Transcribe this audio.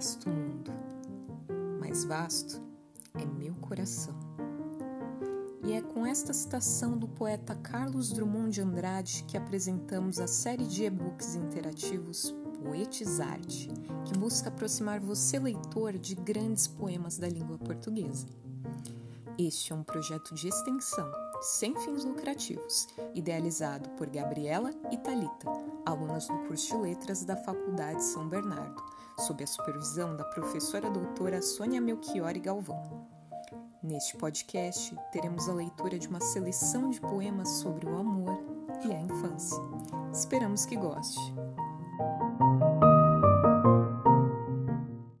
vasto mundo, mais vasto é meu coração. E é com esta citação do poeta Carlos Drummond de Andrade que apresentamos a série de e-books interativos Poetizarte, que busca aproximar você, leitor, de grandes poemas da língua portuguesa. Este é um projeto de extensão, sem fins lucrativos, idealizado por Gabriela e Talita, alunas do curso de Letras da Faculdade São Bernardo, sob a supervisão da professora doutora Sônia Melchiori Galvão. Neste podcast, teremos a leitura de uma seleção de poemas sobre o amor e a infância. Esperamos que goste.